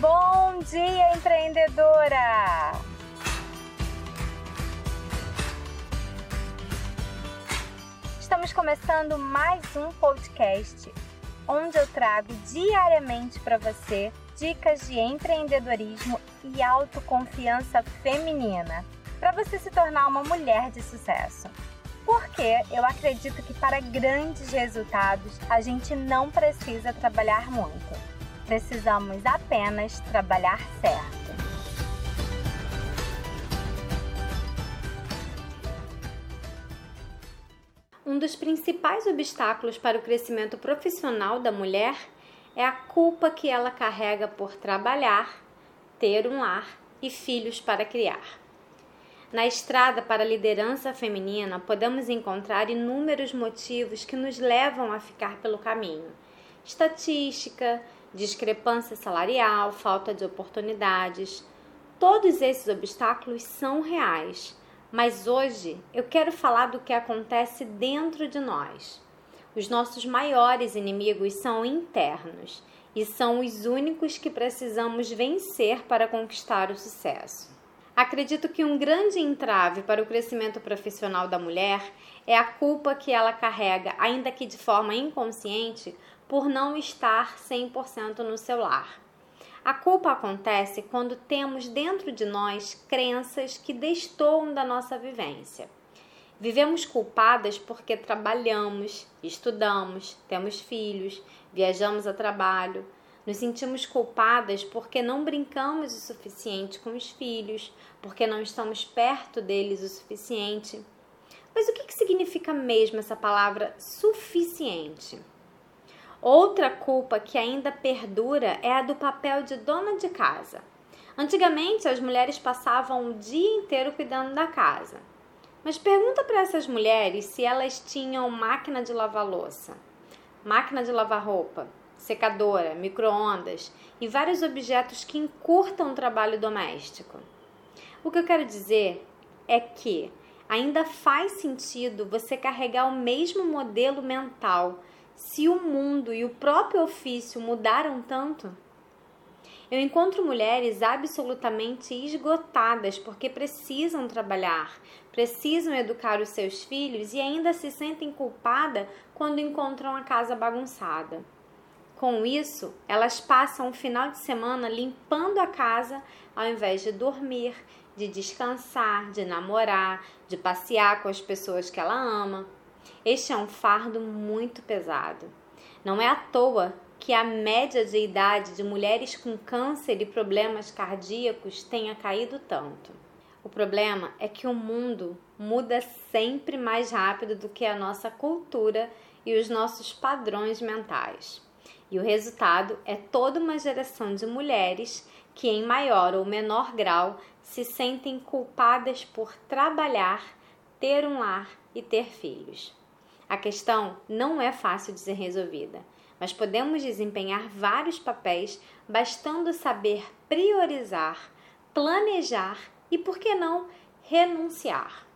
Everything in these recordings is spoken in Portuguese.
Bom dia, empreendedora! Estamos começando mais um podcast onde eu trago diariamente para você dicas de empreendedorismo e autoconfiança feminina para você se tornar uma mulher de sucesso. Porque eu acredito que para grandes resultados a gente não precisa trabalhar muito. Precisamos apenas trabalhar certo. Um dos principais obstáculos para o crescimento profissional da mulher é a culpa que ela carrega por trabalhar, ter um lar e filhos para criar. Na estrada para a liderança feminina, podemos encontrar inúmeros motivos que nos levam a ficar pelo caminho. Estatística, discrepância salarial, falta de oportunidades. Todos esses obstáculos são reais, mas hoje eu quero falar do que acontece dentro de nós. Os nossos maiores inimigos são internos e são os únicos que precisamos vencer para conquistar o sucesso. Acredito que um grande entrave para o crescimento profissional da mulher é a culpa que ela carrega, ainda que de forma inconsciente, por não estar 100% no seu lar. A culpa acontece quando temos dentro de nós crenças que destoam da nossa vivência. Vivemos culpadas porque trabalhamos, estudamos, temos filhos, viajamos a trabalho, nos sentimos culpadas porque não brincamos o suficiente com os filhos, porque não estamos perto deles o suficiente. Mas o que, significa mesmo essa palavra suficiente? Outra culpa que ainda perdura é a do papel de dona de casa. Antigamente, as mulheres passavam o dia inteiro cuidando da casa. Mas pergunta para essas mulheres se elas tinham máquina de lavar louça, máquina de lavar roupa, secadora, micro-ondas e vários objetos que encurtam o trabalho doméstico. O que eu quero dizer é que ainda faz sentido você carregar o mesmo modelo mental se o mundo e o próprio ofício mudaram tanto? Eu encontro mulheres absolutamente esgotadas porque precisam trabalhar, precisam educar os seus filhos e ainda se sentem culpadas quando encontram a casa bagunçada. Com isso, elas passam o final de semana limpando a casa ao invés de dormir, de descansar, de namorar, de passear com as pessoas que ela ama. Este é um fardo muito pesado. Não é à toa que a média de idade de mulheres com câncer e problemas cardíacos tenha caído tanto. O problema é que o mundo muda sempre mais rápido do que a nossa cultura e os nossos padrões mentais. E o resultado é toda uma geração de mulheres que, em maior ou menor grau, se sentem culpadas por trabalhar, ter um lar e ter filhos. A questão não é fácil de ser resolvida, mas podemos desempenhar vários papéis bastando saber priorizar, planejar e, por que não, renunciar.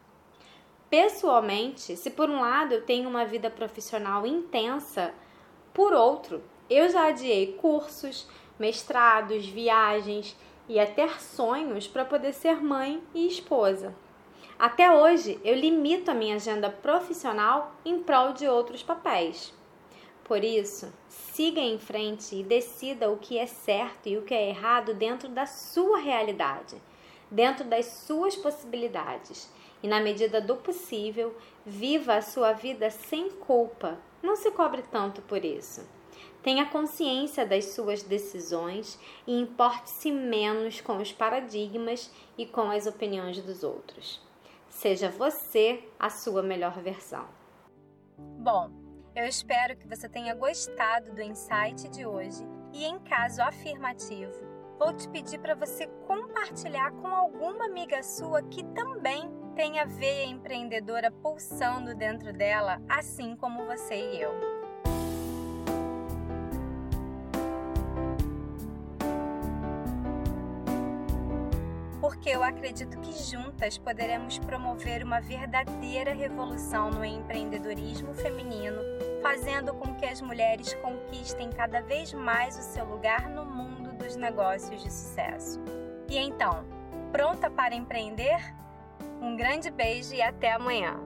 Pessoalmente, se por um lado eu tenho uma vida profissional intensa, por outro, eu já adiei cursos, mestrados, viagens e até sonhos para poder ser mãe e esposa. Até hoje, eu limito a minha agenda profissional em prol de outros papéis. Por isso, siga em frente e decida o que é certo e o que é errado dentro da sua realidade, dentro das suas possibilidades. E, na medida do possível, viva a sua vida sem culpa. Não se cobre tanto por isso. Tenha consciência das suas decisões e importe-se menos com os paradigmas e com as opiniões dos outros. Seja você a sua melhor versão. Bom, eu espero que você tenha gostado do insight de hoje e, em caso afirmativo, vou te pedir para você compartilhar com alguma amiga sua que também tenha veia empreendedora pulsando dentro dela, assim como você e eu. Porque eu acredito que juntas poderemos promover uma verdadeira revolução no empreendedorismo feminino, fazendo com que as mulheres conquistem cada vez mais o seu lugar no mundo dos negócios de sucesso. E então, pronta para empreender? Um grande beijo e até amanhã!